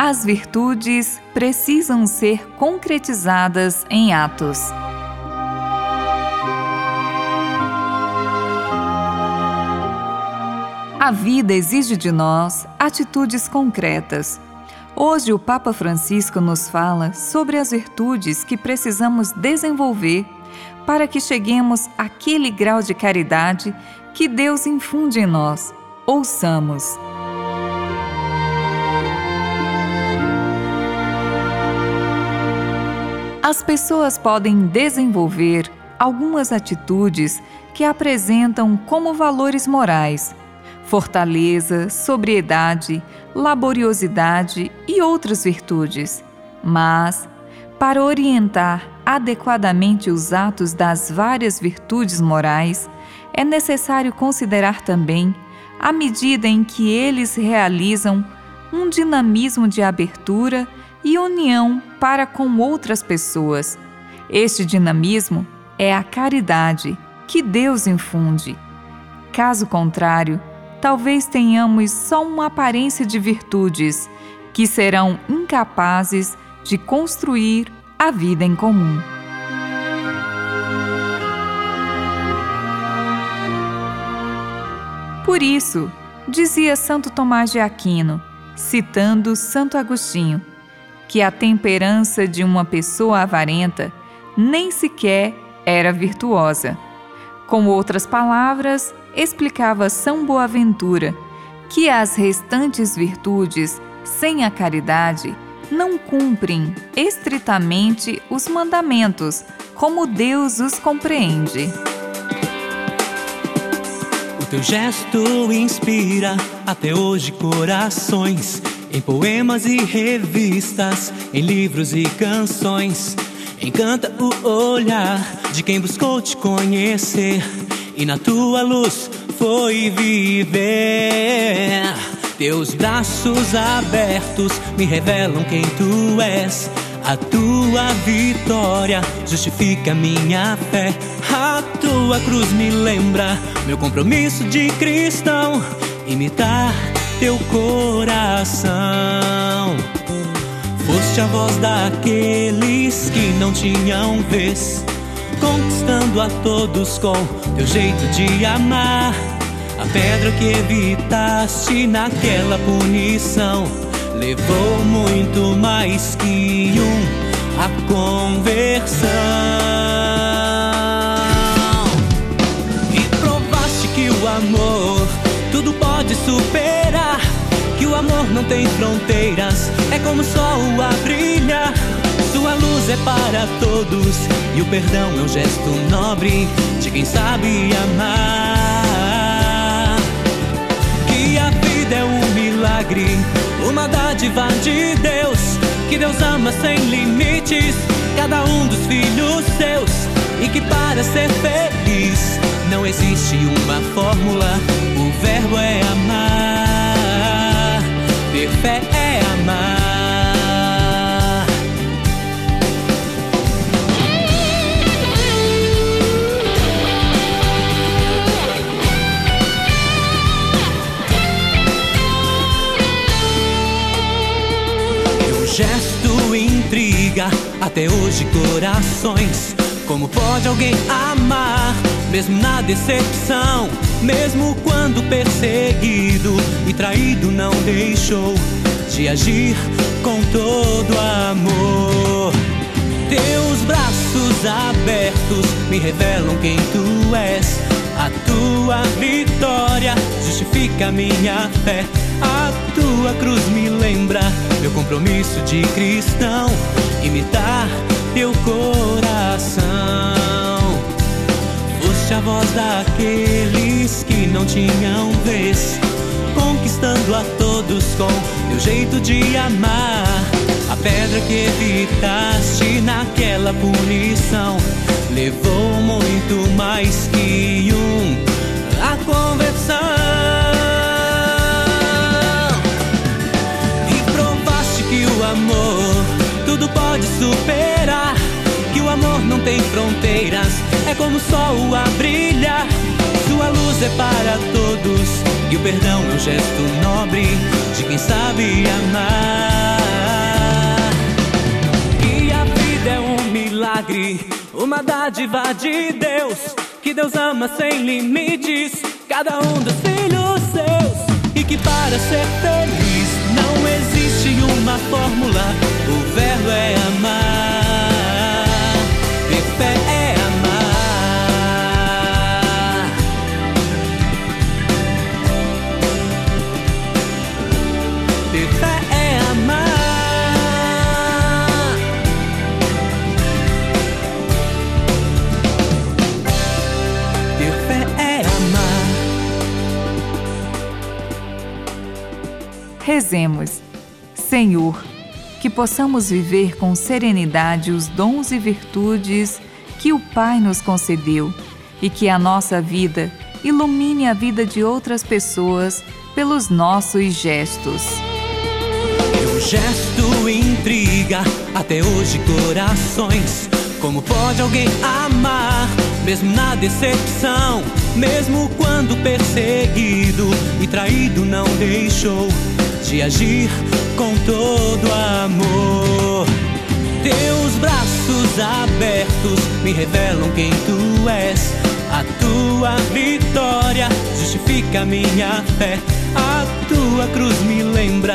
As virtudes precisam ser concretizadas em atos. A vida exige de nós atitudes concretas. Hoje, o Papa Francisco nos fala sobre as virtudes que precisamos desenvolver para que cheguemos àquele grau de caridade que Deus infunde em nós. Ouçamos. As pessoas podem desenvolver algumas atitudes que apresentam como valores morais fortaleza, sobriedade, laboriosidade e outras virtudes. Mas, para orientar adequadamente os atos das várias virtudes morais, é necessário considerar também a medida em que eles realizam um dinamismo de abertura e união para com outras pessoas. Este dinamismo é a caridade que Deus infunde. Caso contrário, talvez tenhamos só uma aparência de virtudes que serão incapazes de construir a vida em comum. Por isso, dizia Santo Tomás de Aquino, citando Santo Agostinho, que a temperança de uma pessoa avarenta nem sequer era virtuosa. Com outras palavras, explicava São Boaventura que as restantes virtudes, sem a caridade, não cumprem estritamente os mandamentos, como Deus os compreende. O teu gesto inspira até hoje corações, em poemas e revistas, em livros e canções. Encanta o olhar de quem buscou te conhecer e na tua luz foi viver. Teus braços abertos me revelam quem tu és. A tua vitória justifica minha fé. A tua cruz me lembra meu compromisso de cristão. Imitar teu coração. Foste a voz daqueles que não tinham vez conquistando a todos com teu jeito de amar. A pedra que evitaste naquela punição levou muito mais que um a conversão. Não tem fronteiras, é como o sol a brilhar sua luz é para todos e o perdão é um gesto nobre de quem sabe amar. Que a vida é um milagre, uma dádiva de Deus. Que Deus ama sem limites cada um dos filhos seus. E que para ser feliz não existe uma fórmula, até hoje corações. Como pode alguém amar, mesmo na decepção? Mesmo quando perseguido e traído, não deixou de agir com todo amor. Teus braços abertos me revelam quem tu és. A tua vitória justifica minha fé. A tua cruz me lembra meu compromisso de cristão, imitar teu coração. Foste a voz daqueles que não tinham vez, conquistando a todos com teu jeito de amar. A pedra que evitaste naquela punição levou muito mais que um a conversão. Tem fronteiras, é como o sol a brilhar. Sua luz é para todos e o perdão é um gesto nobre de quem sabe amar. E a vida é um milagre, uma dádiva de Deus. Que Deus ama sem limites, cada um dos filhos seus. E que para ser feliz não existe uma fórmula, Rezemos. Senhor, que possamos viver com serenidade os dons e virtudes que o Pai nos concedeu e que a nossa vida ilumine a vida de outras pessoas pelos nossos gestos. Teu gesto intriga até hoje corações. Como pode alguém amar, mesmo na decepção? Mesmo quando perseguido e traído, não deixou de agir com todo amor. Teus braços abertos me revelam quem tu és. A tua vitória justifica minha fé. A tua cruz me lembra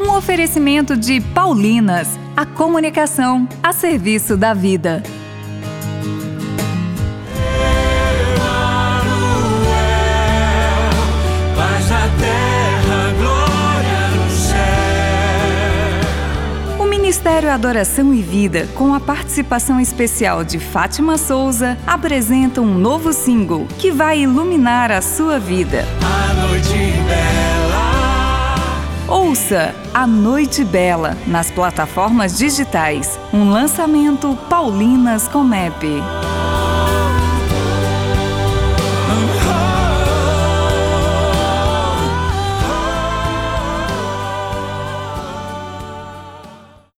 um oferecimento de Paulinas, a comunicação a serviço da vida. Ministério Adoração e Vida, com a participação especial de Fátima Souza, apresenta um novo single que vai iluminar a sua vida. A Noite Bela. Ouça A Noite Bela nas plataformas digitais. Um lançamento Paulinas Comep.